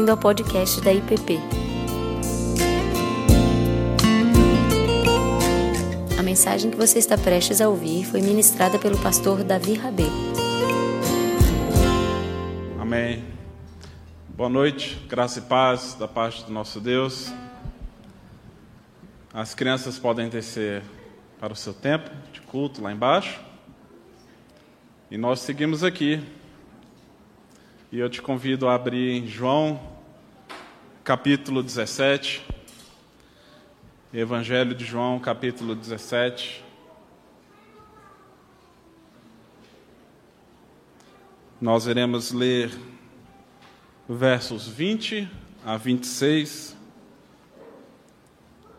bem-vindo ao podcast da IPP. A mensagem que você está prestes a ouvir foi ministrada pelo pastor Davi Rabê. Amém. Boa noite, graça e paz da parte do nosso Deus. As crianças podem descer para o seu tempo de culto lá embaixo. E nós seguimos aqui e eu te convido a abrir João, capítulo 17. Evangelho de João, capítulo 17. Nós iremos ler versos 20 a 26,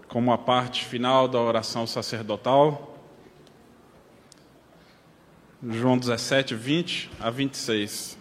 como a parte final da oração sacerdotal. João 17, 20 a 26.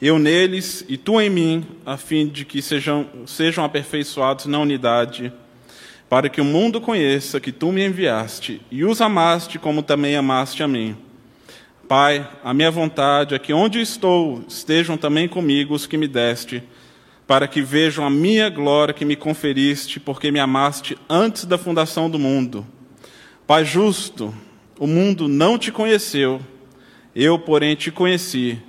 eu neles e tu em mim, a fim de que sejam, sejam aperfeiçoados na unidade, para que o mundo conheça que tu me enviaste e os amaste como também amaste a mim. Pai, a minha vontade é que onde estou estejam também comigo os que me deste, para que vejam a minha glória que me conferiste, porque me amaste antes da fundação do mundo. Pai justo, o mundo não te conheceu, eu, porém, te conheci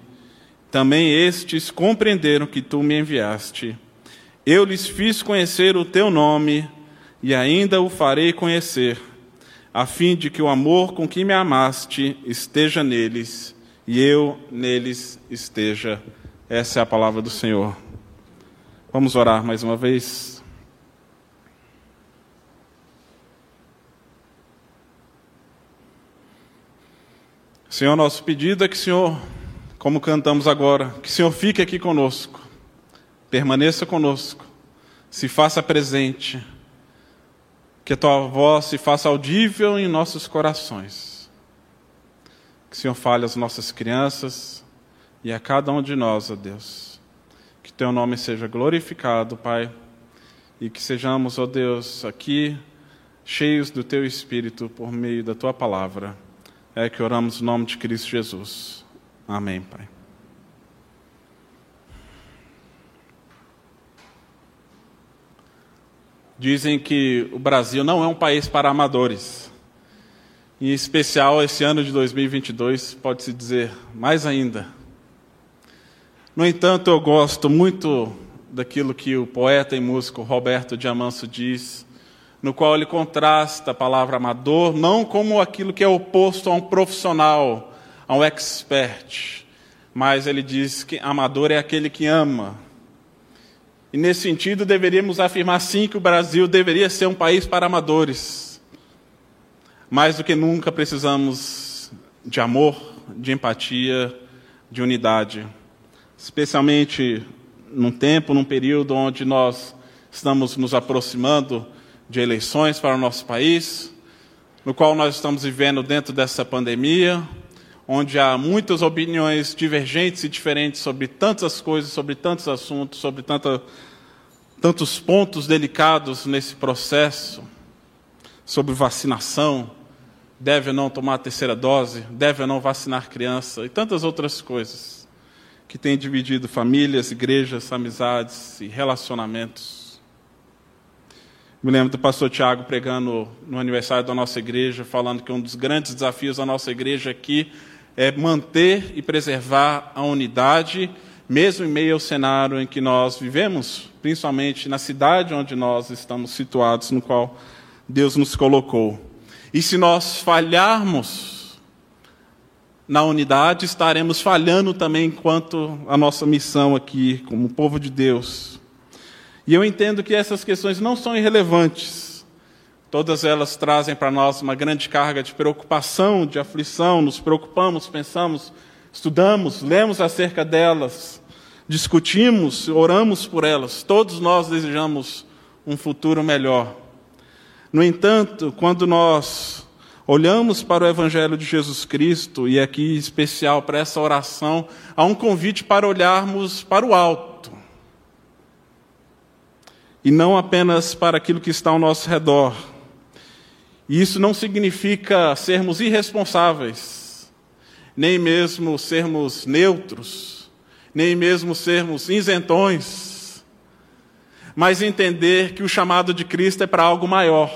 também estes compreenderam que tu me enviaste. Eu lhes fiz conhecer o teu nome e ainda o farei conhecer, a fim de que o amor com que me amaste esteja neles e eu neles esteja. Essa é a palavra do Senhor. Vamos orar mais uma vez. Senhor, nosso pedido é que Senhor como cantamos agora, que o Senhor fique aqui conosco, permaneça conosco, se faça presente, que a tua voz se faça audível em nossos corações. Que o Senhor fale às nossas crianças e a cada um de nós, ó Deus. Que teu nome seja glorificado, Pai, e que sejamos, ó Deus, aqui cheios do teu espírito por meio da tua palavra. É que oramos no nome de Cristo Jesus. Amém, Pai. Dizem que o Brasil não é um país para amadores. Em especial, esse ano de 2022, pode-se dizer mais ainda. No entanto, eu gosto muito daquilo que o poeta e músico Roberto Diamanso diz, no qual ele contrasta a palavra amador não como aquilo que é oposto a um profissional, a um expert, mas ele diz que amador é aquele que ama. E nesse sentido, deveríamos afirmar sim que o Brasil deveria ser um país para amadores. Mais do que nunca precisamos de amor, de empatia, de unidade. Especialmente num tempo, num período onde nós estamos nos aproximando de eleições para o nosso país, no qual nós estamos vivendo dentro dessa pandemia, onde há muitas opiniões divergentes e diferentes sobre tantas coisas, sobre tantos assuntos, sobre tanta, tantos pontos delicados nesse processo, sobre vacinação, deve ou não tomar a terceira dose, deve ou não vacinar criança e tantas outras coisas que têm dividido famílias, igrejas, amizades e relacionamentos. Me lembro do pastor Tiago pregando no aniversário da nossa igreja, falando que um dos grandes desafios da nossa igreja aqui manter e preservar a unidade, mesmo em meio ao cenário em que nós vivemos, principalmente na cidade onde nós estamos situados, no qual Deus nos colocou. E se nós falharmos na unidade, estaremos falhando também enquanto a nossa missão aqui, como povo de Deus. E eu entendo que essas questões não são irrelevantes, Todas elas trazem para nós uma grande carga de preocupação, de aflição, nos preocupamos, pensamos, estudamos, lemos acerca delas, discutimos, oramos por elas. Todos nós desejamos um futuro melhor. No entanto, quando nós olhamos para o Evangelho de Jesus Cristo, e aqui em especial para essa oração, há um convite para olharmos para o alto. E não apenas para aquilo que está ao nosso redor. E isso não significa sermos irresponsáveis, nem mesmo sermos neutros, nem mesmo sermos isentões, mas entender que o chamado de Cristo é para algo maior.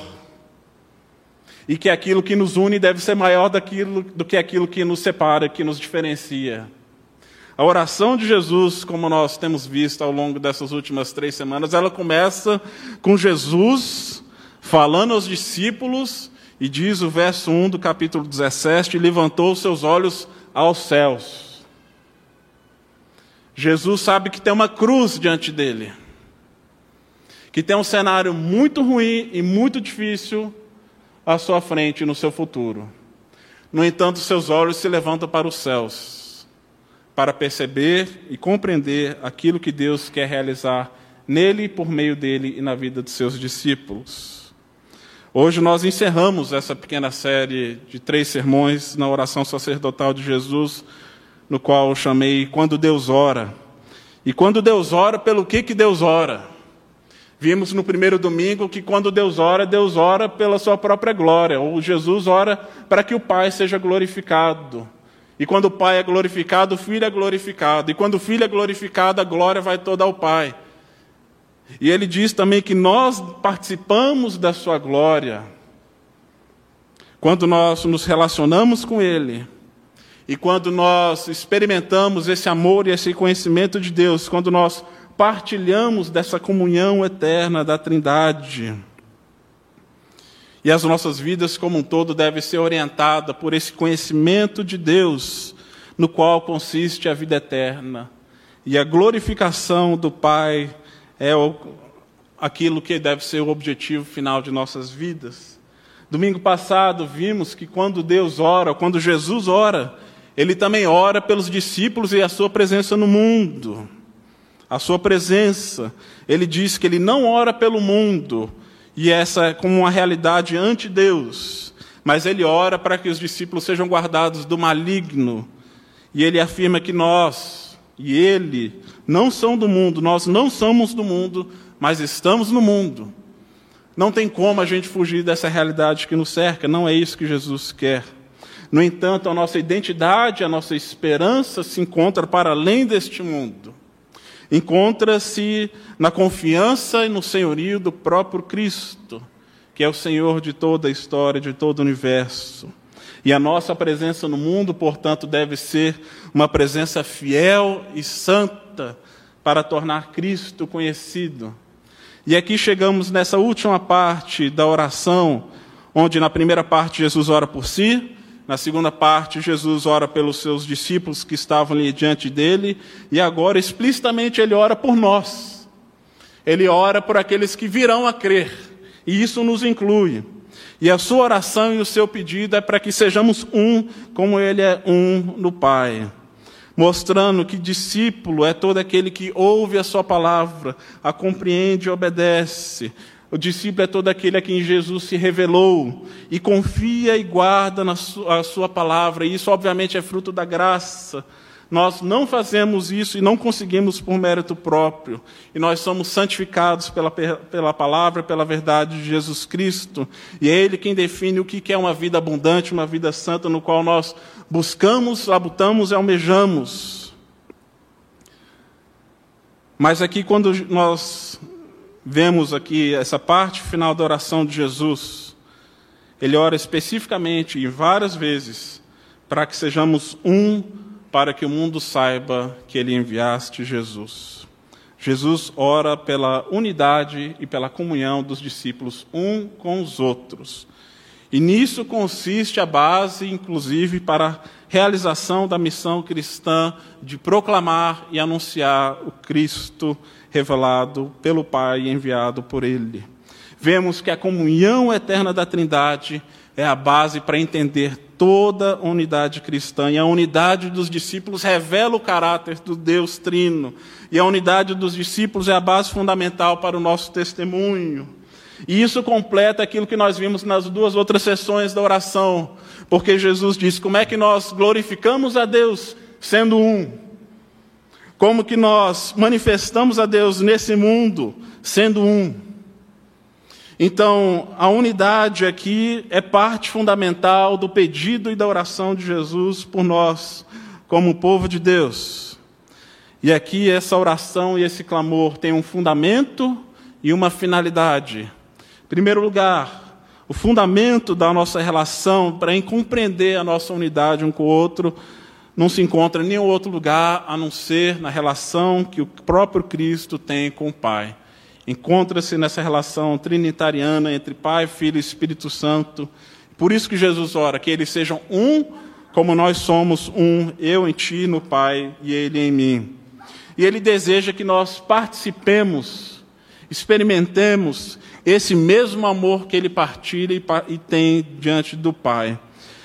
E que aquilo que nos une deve ser maior daquilo, do que aquilo que nos separa, que nos diferencia. A oração de Jesus, como nós temos visto ao longo dessas últimas três semanas, ela começa com Jesus falando aos discípulos, e diz o verso 1 do capítulo 17: levantou seus olhos aos céus. Jesus sabe que tem uma cruz diante dele, que tem um cenário muito ruim e muito difícil à sua frente no seu futuro. No entanto, seus olhos se levantam para os céus, para perceber e compreender aquilo que Deus quer realizar nele, por meio dele e na vida de seus discípulos. Hoje nós encerramos essa pequena série de três sermões na oração sacerdotal de Jesus, no qual eu chamei Quando Deus Ora. E quando Deus ora, pelo que, que Deus ora? Vimos no primeiro domingo que quando Deus ora, Deus ora pela sua própria glória, ou Jesus ora para que o Pai seja glorificado. E quando o Pai é glorificado, o Filho é glorificado. E quando o Filho é glorificado, a glória vai toda ao Pai. E ele diz também que nós participamos da sua glória quando nós nos relacionamos com Ele. E quando nós experimentamos esse amor e esse conhecimento de Deus, quando nós partilhamos dessa comunhão eterna da Trindade. E as nossas vidas como um todo devem ser orientadas por esse conhecimento de Deus, no qual consiste a vida eterna e a glorificação do Pai é aquilo que deve ser o objetivo final de nossas vidas. Domingo passado vimos que quando Deus ora, quando Jesus ora, ele também ora pelos discípulos e a sua presença no mundo. A sua presença. Ele diz que ele não ora pelo mundo, e essa é como uma realidade ante Deus, mas ele ora para que os discípulos sejam guardados do maligno. E ele afirma que nós e ele não são do mundo, nós não somos do mundo, mas estamos no mundo. Não tem como a gente fugir dessa realidade que nos cerca, não é isso que Jesus quer. No entanto, a nossa identidade, a nossa esperança se encontra para além deste mundo. Encontra-se na confiança e no senhorio do próprio Cristo, que é o Senhor de toda a história, de todo o universo. E a nossa presença no mundo, portanto, deve ser uma presença fiel e santa para tornar Cristo conhecido. E aqui chegamos nessa última parte da oração, onde na primeira parte Jesus ora por si, na segunda parte Jesus ora pelos seus discípulos que estavam ali diante dele, e agora explicitamente ele ora por nós. Ele ora por aqueles que virão a crer, e isso nos inclui. E a sua oração e o seu pedido é para que sejamos um, como ele é um no Pai. Mostrando que discípulo é todo aquele que ouve a sua palavra, a compreende e obedece. O discípulo é todo aquele a quem Jesus se revelou e confia e guarda na sua, a sua palavra. E isso, obviamente, é fruto da graça nós não fazemos isso e não conseguimos por mérito próprio. E nós somos santificados pela, pela palavra, pela verdade de Jesus Cristo. E é Ele quem define o que é uma vida abundante, uma vida santa, no qual nós buscamos, labutamos e almejamos. Mas aqui, quando nós vemos aqui essa parte final da oração de Jesus, ele ora especificamente e várias vezes para que sejamos um para que o mundo saiba que ele enviaste Jesus. Jesus ora pela unidade e pela comunhão dos discípulos um com os outros. E nisso consiste a base, inclusive, para a realização da missão cristã de proclamar e anunciar o Cristo revelado pelo Pai e enviado por Ele. vemos que a comunhão eterna da Trindade é a base para entender toda unidade cristã. E a unidade dos discípulos revela o caráter do Deus Trino. E a unidade dos discípulos é a base fundamental para o nosso testemunho. E isso completa aquilo que nós vimos nas duas outras sessões da oração. Porque Jesus diz: como é que nós glorificamos a Deus sendo um? Como que nós manifestamos a Deus nesse mundo sendo um? Então, a unidade aqui é parte fundamental do pedido e da oração de Jesus por nós, como povo de Deus. E aqui essa oração e esse clamor têm um fundamento e uma finalidade. Em primeiro lugar, o fundamento da nossa relação para compreender a nossa unidade um com o outro não se encontra em nenhum outro lugar a não ser na relação que o próprio Cristo tem com o Pai encontra-se nessa relação trinitariana entre Pai, Filho e Espírito Santo. Por isso que Jesus ora, que eles sejam um, como nós somos um, eu em ti, no Pai, e ele em mim. E ele deseja que nós participemos, experimentemos esse mesmo amor que ele partilha e tem diante do Pai.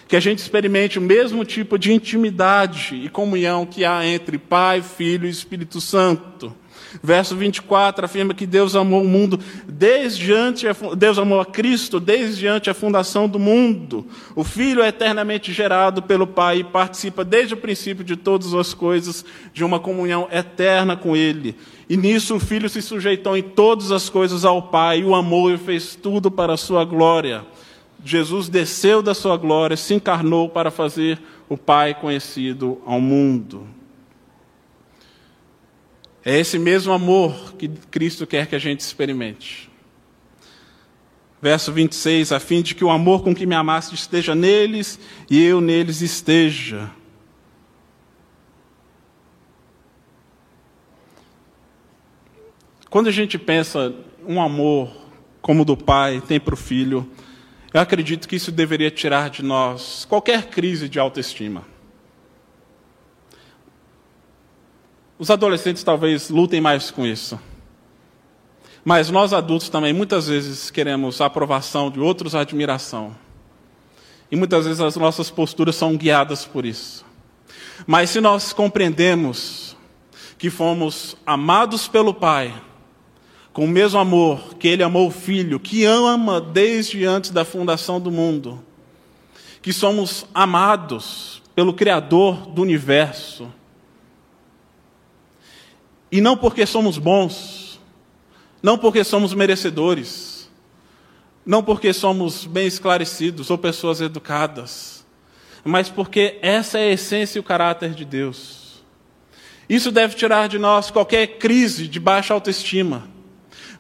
Que a gente experimente o mesmo tipo de intimidade e comunhão que há entre Pai, Filho e Espírito Santo. Verso 24 afirma que Deus amou o mundo desde antes, Deus amou a Cristo desde antes a fundação do mundo. O Filho é eternamente gerado pelo Pai e participa desde o princípio de todas as coisas de uma comunhão eterna com Ele. E nisso o Filho se sujeitou em todas as coisas ao Pai, o amou e fez tudo para a sua glória. Jesus desceu da sua glória, se encarnou para fazer o Pai conhecido ao mundo. É esse mesmo amor que Cristo quer que a gente experimente. Verso 26, a fim de que o amor com que me amaste esteja neles e eu neles esteja. Quando a gente pensa um amor como o do pai tem para o filho, eu acredito que isso deveria tirar de nós qualquer crise de autoestima. Os adolescentes talvez lutem mais com isso. Mas nós adultos também muitas vezes queremos a aprovação de outros, a admiração. E muitas vezes as nossas posturas são guiadas por isso. Mas se nós compreendemos que fomos amados pelo Pai, com o mesmo amor que Ele amou o Filho, que ama desde antes da fundação do mundo, que somos amados pelo Criador do universo, e não porque somos bons, não porque somos merecedores, não porque somos bem esclarecidos ou pessoas educadas, mas porque essa é a essência e o caráter de Deus. Isso deve tirar de nós qualquer crise de baixa autoestima,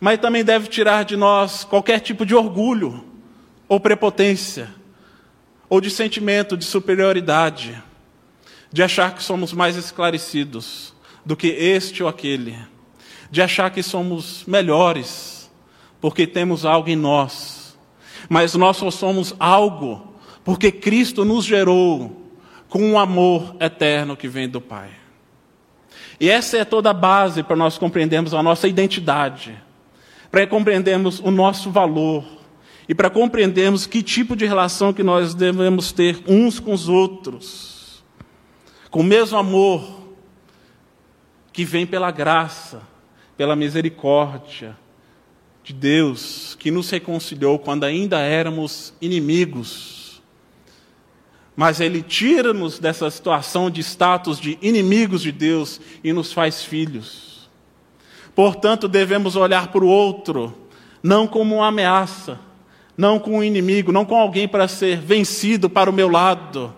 mas também deve tirar de nós qualquer tipo de orgulho ou prepotência, ou de sentimento de superioridade, de achar que somos mais esclarecidos do que este ou aquele, de achar que somos melhores, porque temos algo em nós, mas nós só somos algo porque Cristo nos gerou com um amor eterno que vem do Pai. E essa é toda a base para nós compreendermos a nossa identidade, para compreendermos o nosso valor e para compreendermos que tipo de relação que nós devemos ter uns com os outros. Com o mesmo amor, que vem pela graça, pela misericórdia de Deus, que nos reconciliou quando ainda éramos inimigos. Mas Ele tira-nos dessa situação de status de inimigos de Deus e nos faz filhos. Portanto, devemos olhar para o outro, não como uma ameaça, não como um inimigo, não como alguém para ser vencido para o meu lado,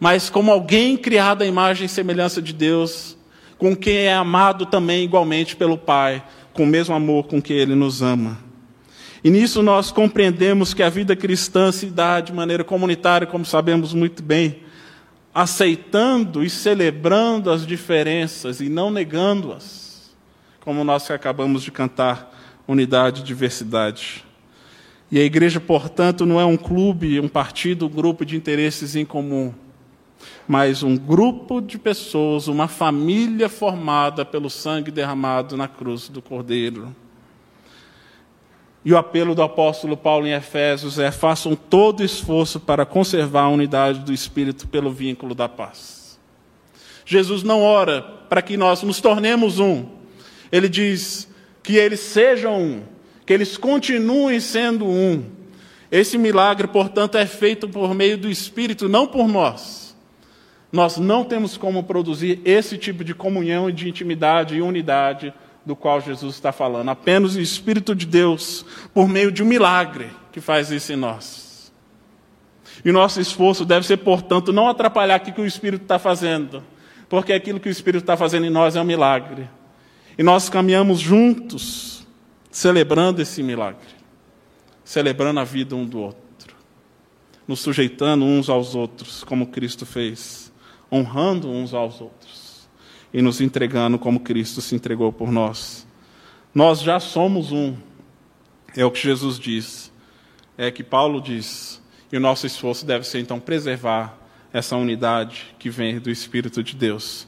mas como alguém criado à imagem e semelhança de Deus, com quem é amado também igualmente pelo Pai, com o mesmo amor com que Ele nos ama. E nisso nós compreendemos que a vida cristã se dá de maneira comunitária, como sabemos muito bem, aceitando e celebrando as diferenças e não negando-as, como nós acabamos de cantar, unidade e diversidade. E a igreja, portanto, não é um clube, um partido, um grupo de interesses em comum mas um grupo de pessoas, uma família formada pelo sangue derramado na cruz do Cordeiro. E o apelo do apóstolo Paulo em Efésios é: façam todo esforço para conservar a unidade do Espírito pelo vínculo da paz. Jesus não ora para que nós nos tornemos um, ele diz que eles sejam um, que eles continuem sendo um. Esse milagre, portanto, é feito por meio do Espírito, não por nós. Nós não temos como produzir esse tipo de comunhão e de intimidade e unidade do qual Jesus está falando. Apenas o Espírito de Deus, por meio de um milagre, que faz isso em nós. E o nosso esforço deve ser, portanto, não atrapalhar o que o Espírito está fazendo, porque aquilo que o Espírito está fazendo em nós é um milagre. E nós caminhamos juntos, celebrando esse milagre celebrando a vida um do outro, nos sujeitando uns aos outros, como Cristo fez, honrando uns aos outros e nos entregando como Cristo se entregou por nós. Nós já somos um, é o que Jesus diz, é que Paulo diz, e o nosso esforço deve ser então preservar essa unidade que vem do Espírito de Deus.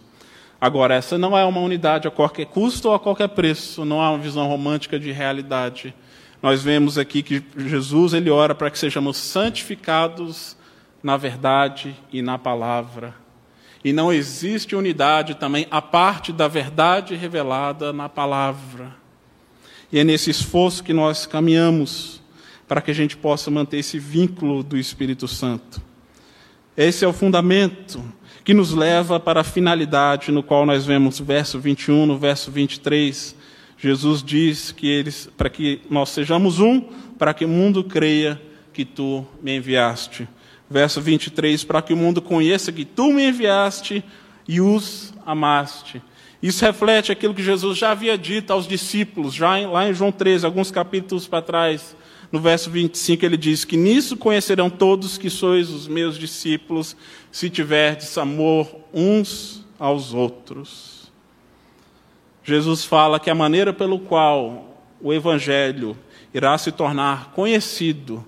Agora, essa não é uma unidade a qualquer custo ou a qualquer preço, não há uma visão romântica de realidade nós vemos aqui que Jesus ele ora para que sejamos santificados na verdade e na palavra. E não existe unidade também a parte da verdade revelada na palavra. E é nesse esforço que nós caminhamos para que a gente possa manter esse vínculo do Espírito Santo. Esse é o fundamento que nos leva para a finalidade no qual nós vemos verso 21, no verso 23, Jesus diz que eles, para que nós sejamos um, para que o mundo creia que tu me enviaste. Verso 23, para que o mundo conheça que tu me enviaste e os amaste. Isso reflete aquilo que Jesus já havia dito aos discípulos, já em, lá em João 13, alguns capítulos para trás. No verso 25, ele diz que nisso conhecerão todos que sois os meus discípulos, se tiverdes amor uns aos outros. Jesus fala que a maneira pelo qual o Evangelho irá se tornar conhecido,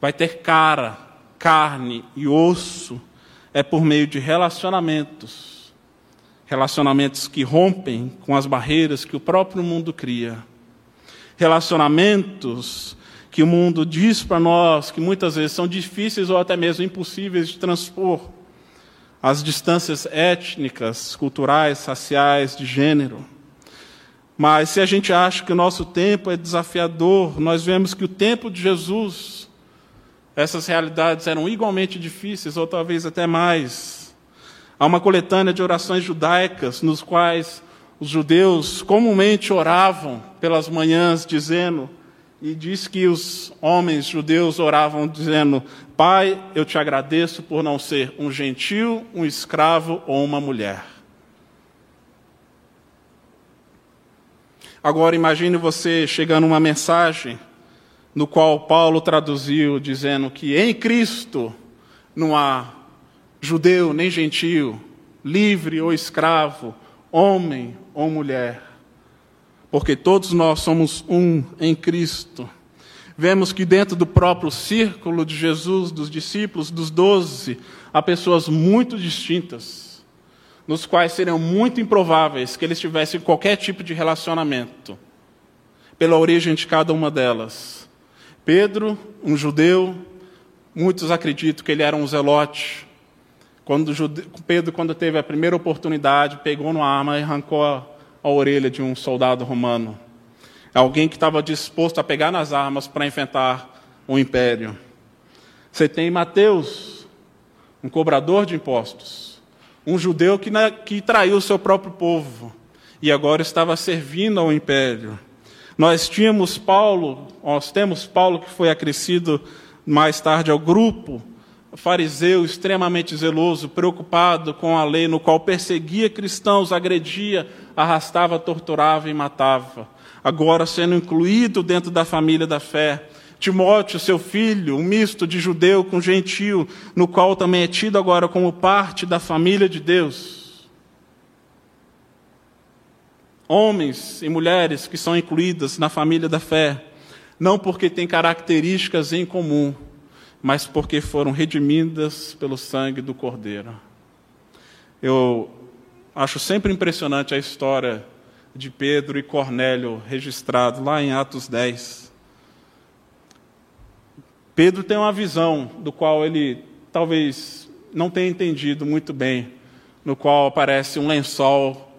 vai ter cara, carne e osso, é por meio de relacionamentos. Relacionamentos que rompem com as barreiras que o próprio mundo cria. Relacionamentos que o mundo diz para nós que muitas vezes são difíceis ou até mesmo impossíveis de transpor. As distâncias étnicas, culturais, raciais, de gênero. Mas se a gente acha que o nosso tempo é desafiador, nós vemos que o tempo de Jesus, essas realidades eram igualmente difíceis, ou talvez até mais. Há uma coletânea de orações judaicas, nos quais os judeus comumente oravam pelas manhãs, dizendo, e diz que os homens judeus oravam dizendo: Pai, eu te agradeço por não ser um gentil, um escravo ou uma mulher. Agora imagine você chegando uma mensagem no qual Paulo traduziu dizendo que em Cristo não há judeu nem gentio, livre ou escravo, homem ou mulher, porque todos nós somos um em Cristo. Vemos que dentro do próprio círculo de Jesus, dos discípulos, dos doze, há pessoas muito distintas nos quais seriam muito improváveis que eles tivessem qualquer tipo de relacionamento, pela origem de cada uma delas. Pedro, um judeu, muitos acreditam que ele era um zelote. Quando Pedro, quando teve a primeira oportunidade, pegou uma arma e arrancou a, a orelha de um soldado romano. Alguém que estava disposto a pegar nas armas para enfrentar o império. Você tem Mateus, um cobrador de impostos um judeu que, na, que traiu o seu próprio povo e agora estava servindo ao império. Nós tínhamos Paulo, nós temos Paulo que foi acrescido mais tarde ao grupo fariseu extremamente zeloso, preocupado com a lei, no qual perseguia cristãos, agredia, arrastava, torturava e matava. Agora sendo incluído dentro da família da fé, Timóteo, seu filho, um misto de judeu com gentio, no qual também é tido agora como parte da família de Deus. Homens e mulheres que são incluídas na família da fé, não porque têm características em comum, mas porque foram redimidas pelo sangue do Cordeiro. Eu acho sempre impressionante a história de Pedro e Cornélio registrado lá em Atos 10 Pedro tem uma visão do qual ele talvez não tenha entendido muito bem, no qual aparece um lençol,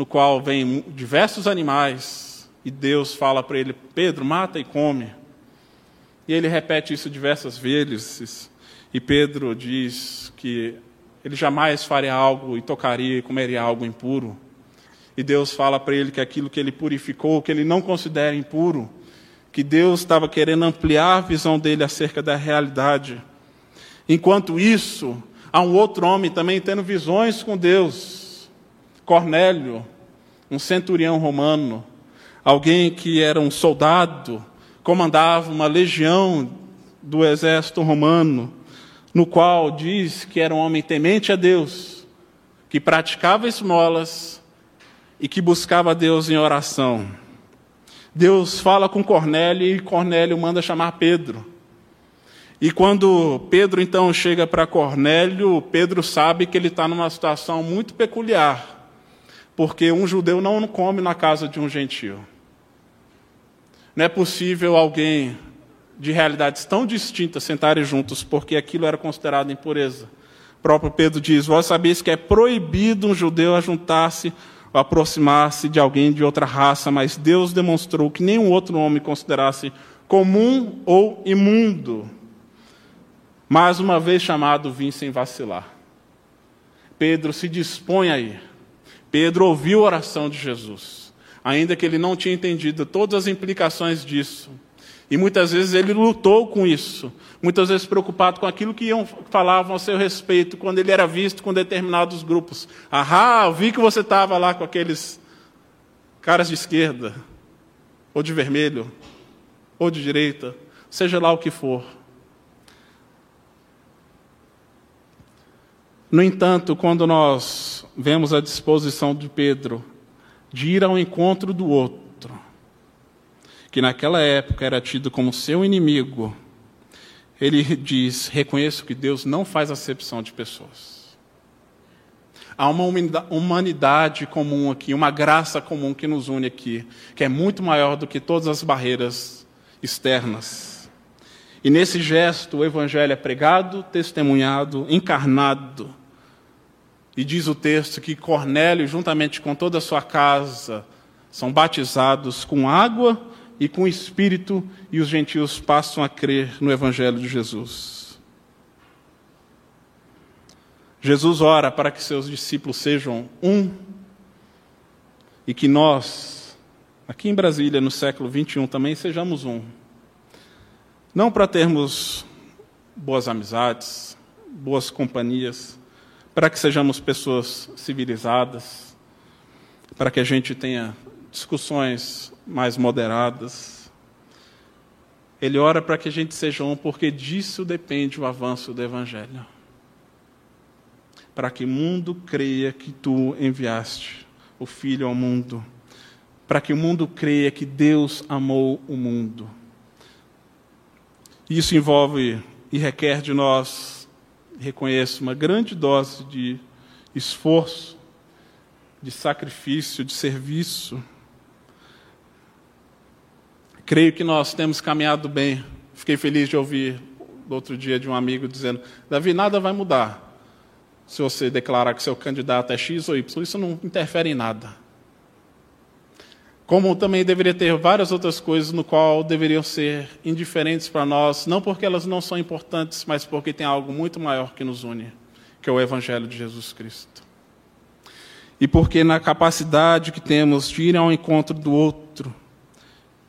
no qual vem diversos animais, e Deus fala para ele: Pedro, mata e come. E ele repete isso diversas vezes, e Pedro diz que ele jamais faria algo e tocaria e comeria algo impuro. E Deus fala para ele que aquilo que ele purificou, que ele não considera impuro, que Deus estava querendo ampliar a visão dele acerca da realidade. Enquanto isso, há um outro homem também tendo visões com Deus, Cornélio, um centurião romano, alguém que era um soldado, comandava uma legião do exército romano, no qual diz que era um homem temente a Deus, que praticava esmolas e que buscava Deus em oração. Deus fala com Cornélio e Cornélio manda chamar Pedro. E quando Pedro então chega para Cornélio, Pedro sabe que ele está numa situação muito peculiar, porque um judeu não come na casa de um gentio. Não é possível alguém de realidades tão distintas sentarem juntos, porque aquilo era considerado impureza. O próprio Pedro diz: Vós sabeis que é proibido um judeu ajuntar-se aproximar-se de alguém de outra raça, mas Deus demonstrou que nenhum outro homem considerasse comum ou imundo. Mais uma vez chamado, vim sem vacilar. Pedro se dispõe a ir. Pedro ouviu a oração de Jesus, ainda que ele não tinha entendido todas as implicações disso. E muitas vezes ele lutou com isso, muitas vezes preocupado com aquilo que iam, falavam a seu respeito quando ele era visto com determinados grupos. Ah, eu vi que você estava lá com aqueles caras de esquerda, ou de vermelho, ou de direita, seja lá o que for. No entanto, quando nós vemos a disposição de Pedro de ir ao encontro do outro, que naquela época era tido como seu inimigo, ele diz: reconheço que Deus não faz acepção de pessoas. Há uma humanidade comum aqui, uma graça comum que nos une aqui, que é muito maior do que todas as barreiras externas. E nesse gesto, o Evangelho é pregado, testemunhado, encarnado. E diz o texto que Cornélio, juntamente com toda a sua casa, são batizados com água e com Espírito, e os gentios passam a crer no Evangelho de Jesus. Jesus ora para que seus discípulos sejam um e que nós, aqui em Brasília, no século 21, também sejamos um. Não para termos boas amizades, boas companhias, para que sejamos pessoas civilizadas, para que a gente tenha discussões mais moderadas. Ele ora para que a gente seja um, porque disso depende o avanço do Evangelho. Para que o mundo creia que tu enviaste o Filho ao mundo. Para que o mundo creia que Deus amou o mundo. Isso envolve e requer de nós, reconheço, uma grande dose de esforço, de sacrifício, de serviço Creio que nós temos caminhado bem. Fiquei feliz de ouvir outro dia de um amigo dizendo: Davi, nada vai mudar se você declarar que seu candidato é X ou Y. Isso não interfere em nada. Como também deveria ter várias outras coisas no qual deveriam ser indiferentes para nós, não porque elas não são importantes, mas porque tem algo muito maior que nos une, que é o Evangelho de Jesus Cristo. E porque na capacidade que temos de ir ao encontro do outro,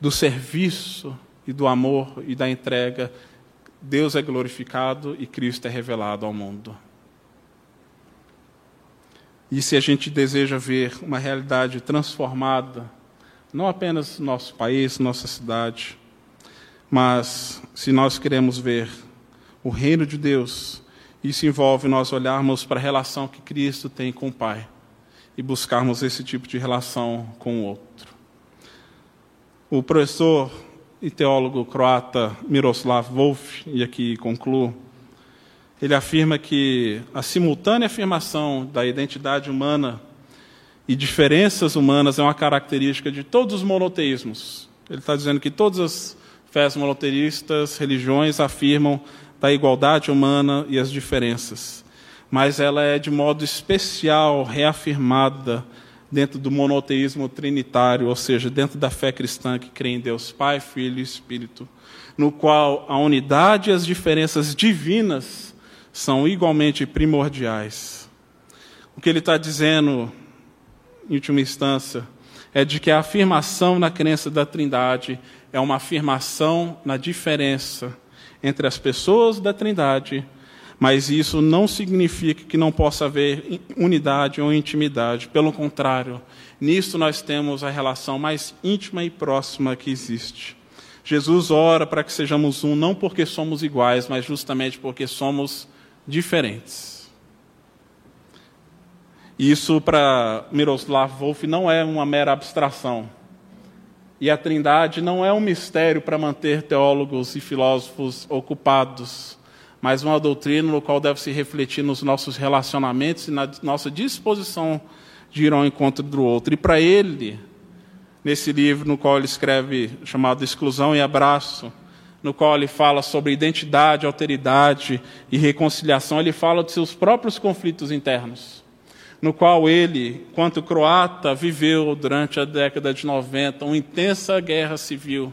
do serviço e do amor e da entrega, Deus é glorificado e Cristo é revelado ao mundo. E se a gente deseja ver uma realidade transformada, não apenas nosso país, nossa cidade, mas se nós queremos ver o reino de Deus, isso envolve nós olharmos para a relação que Cristo tem com o Pai e buscarmos esse tipo de relação com o outro. O professor e teólogo croata Miroslav Volf, e aqui concluo, ele afirma que a simultânea afirmação da identidade humana e diferenças humanas é uma característica de todos os monoteísmos. Ele está dizendo que todas as Fés monoteístas, religiões afirmam da igualdade humana e as diferenças, mas ela é de modo especial reafirmada dentro do monoteísmo trinitário, ou seja, dentro da fé cristã que crê em Deus Pai, Filho e Espírito, no qual a unidade e as diferenças divinas são igualmente primordiais. O que ele está dizendo, em última instância, é de que a afirmação na crença da Trindade é uma afirmação na diferença entre as pessoas da Trindade mas isso não significa que não possa haver unidade ou intimidade. Pelo contrário, nisso nós temos a relação mais íntima e próxima que existe. Jesus ora para que sejamos um, não porque somos iguais, mas justamente porque somos diferentes. Isso para Miroslav Wolf não é uma mera abstração. E a Trindade não é um mistério para manter teólogos e filósofos ocupados mas uma doutrina no qual deve se refletir nos nossos relacionamentos e na nossa disposição de ir ao encontro do outro. E para ele, nesse livro no qual ele escreve, chamado Exclusão e Abraço, no qual ele fala sobre identidade, alteridade e reconciliação, ele fala de seus próprios conflitos internos, no qual ele, quanto croata, viveu durante a década de 90 uma intensa guerra civil,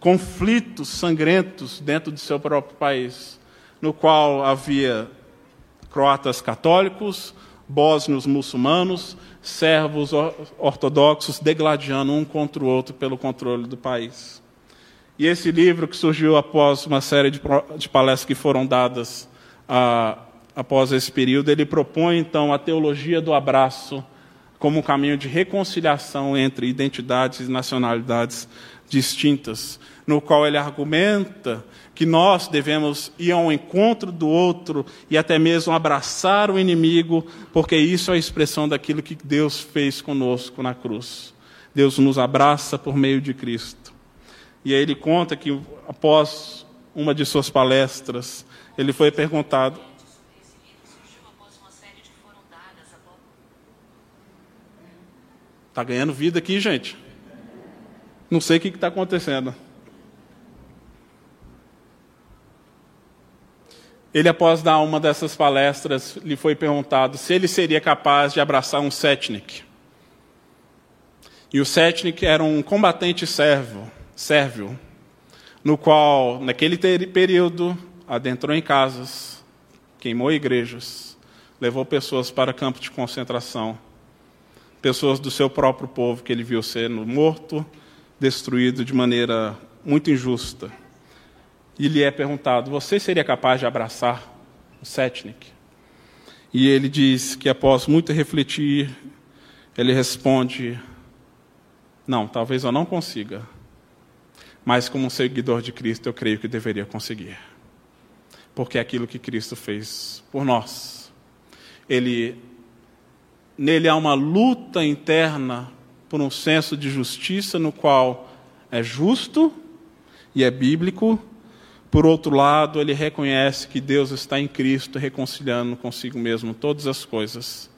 conflitos sangrentos dentro do seu próprio país no qual havia croatas católicos, bósnios muçulmanos, servos ortodoxos degladiando um contra o outro pelo controle do país. E esse livro, que surgiu após uma série de, palestras que foram dadas a, após esse período, ele propõe então a teologia do abraço como um caminho de reconciliação entre identidades e nacionalidades distintas, no qual ele argumenta que nós devemos ir ao encontro do outro e até mesmo abraçar o inimigo, porque isso é a expressão daquilo que Deus fez conosco na cruz. Deus nos abraça por meio de Cristo. E aí ele conta que após uma de suas palestras, ele foi perguntado: Está ganhando vida aqui, gente. Não sei o que está acontecendo. Ele, após dar uma dessas palestras, lhe foi perguntado se ele seria capaz de abraçar um setnik. E o setnik era um combatente servo, sérvio, no qual, naquele período, adentrou em casas, queimou igrejas, levou pessoas para campos de concentração, pessoas do seu próprio povo que ele viu sendo morto, destruído de maneira muito injusta e lhe é perguntado: Você seria capaz de abraçar o Setnik? E ele diz que após muito refletir, ele responde: Não, talvez eu não consiga, mas como um seguidor de Cristo, eu creio que deveria conseguir. Porque é aquilo que Cristo fez por nós. Ele nele há uma luta interna por um senso de justiça no qual é justo e é bíblico por outro lado, ele reconhece que Deus está em Cristo reconciliando consigo mesmo todas as coisas,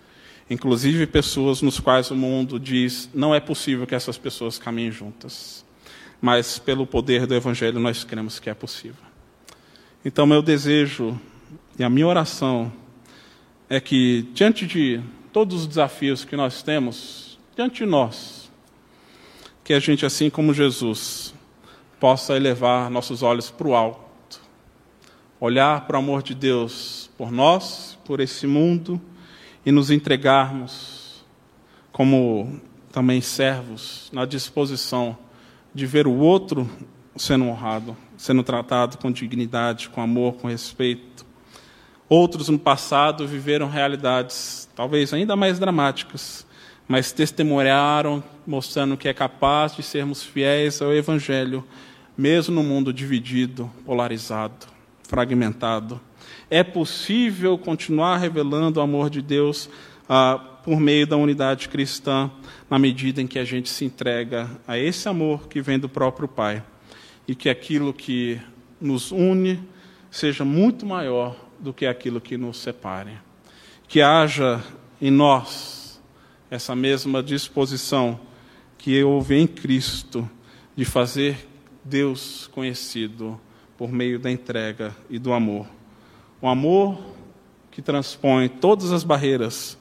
inclusive pessoas nos quais o mundo diz não é possível que essas pessoas caminhem juntas. Mas pelo poder do Evangelho nós cremos que é possível. Então, meu desejo e a minha oração é que, diante de todos os desafios que nós temos, diante de nós, que a gente, assim como Jesus, possa elevar nossos olhos para o alto, olhar para o amor de Deus por nós, por esse mundo e nos entregarmos como também servos na disposição de ver o outro sendo honrado, sendo tratado com dignidade, com amor, com respeito. Outros no passado viveram realidades talvez ainda mais dramáticas, mas testemunharam mostrando que é capaz de sermos fiéis ao Evangelho mesmo no mundo dividido, polarizado, fragmentado. É possível continuar revelando o amor de Deus ah, por meio da unidade cristã, na medida em que a gente se entrega a esse amor que vem do próprio Pai e que aquilo que nos une seja muito maior do que aquilo que nos separe. Que haja em nós essa mesma disposição que houve em Cristo de fazer Deus conhecido por meio da entrega e do amor. Um amor que transpõe todas as barreiras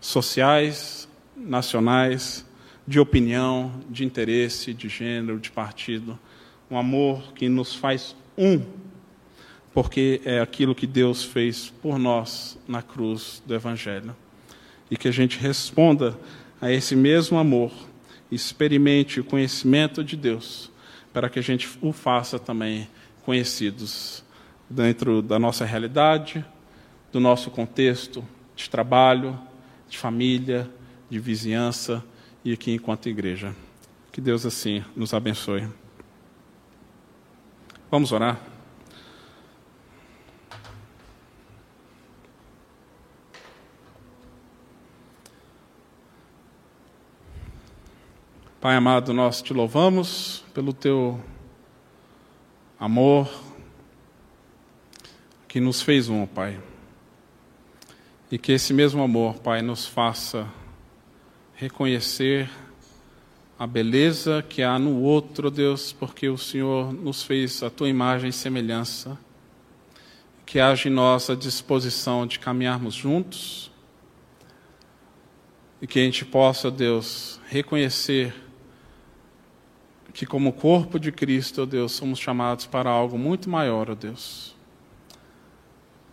sociais, nacionais, de opinião, de interesse, de gênero, de partido. Um amor que nos faz um, porque é aquilo que Deus fez por nós na cruz do Evangelho. E que a gente responda a esse mesmo amor, experimente o conhecimento de Deus, para que a gente o faça também conhecidos dentro da nossa realidade, do nosso contexto de trabalho, de família, de vizinhança e aqui enquanto igreja. Que Deus assim nos abençoe. Vamos orar? Pai amado, nós te louvamos pelo teu amor que nos fez um, Pai. E que esse mesmo amor, Pai, nos faça reconhecer a beleza que há no outro, Deus, porque o Senhor nos fez a tua imagem e semelhança. Que haja em nós a disposição de caminharmos juntos e que a gente possa, Deus, reconhecer que, como corpo de Cristo, ó Deus, somos chamados para algo muito maior, ó Deus,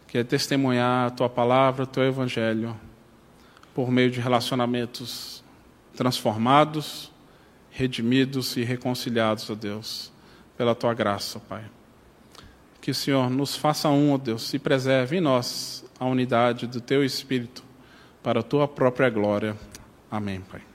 que é testemunhar a tua palavra, o teu evangelho, por meio de relacionamentos transformados, redimidos e reconciliados, ó Deus, pela tua graça, Pai. Que o Senhor nos faça um, ó Deus, e preserve em nós a unidade do teu Espírito, para a tua própria glória. Amém, Pai.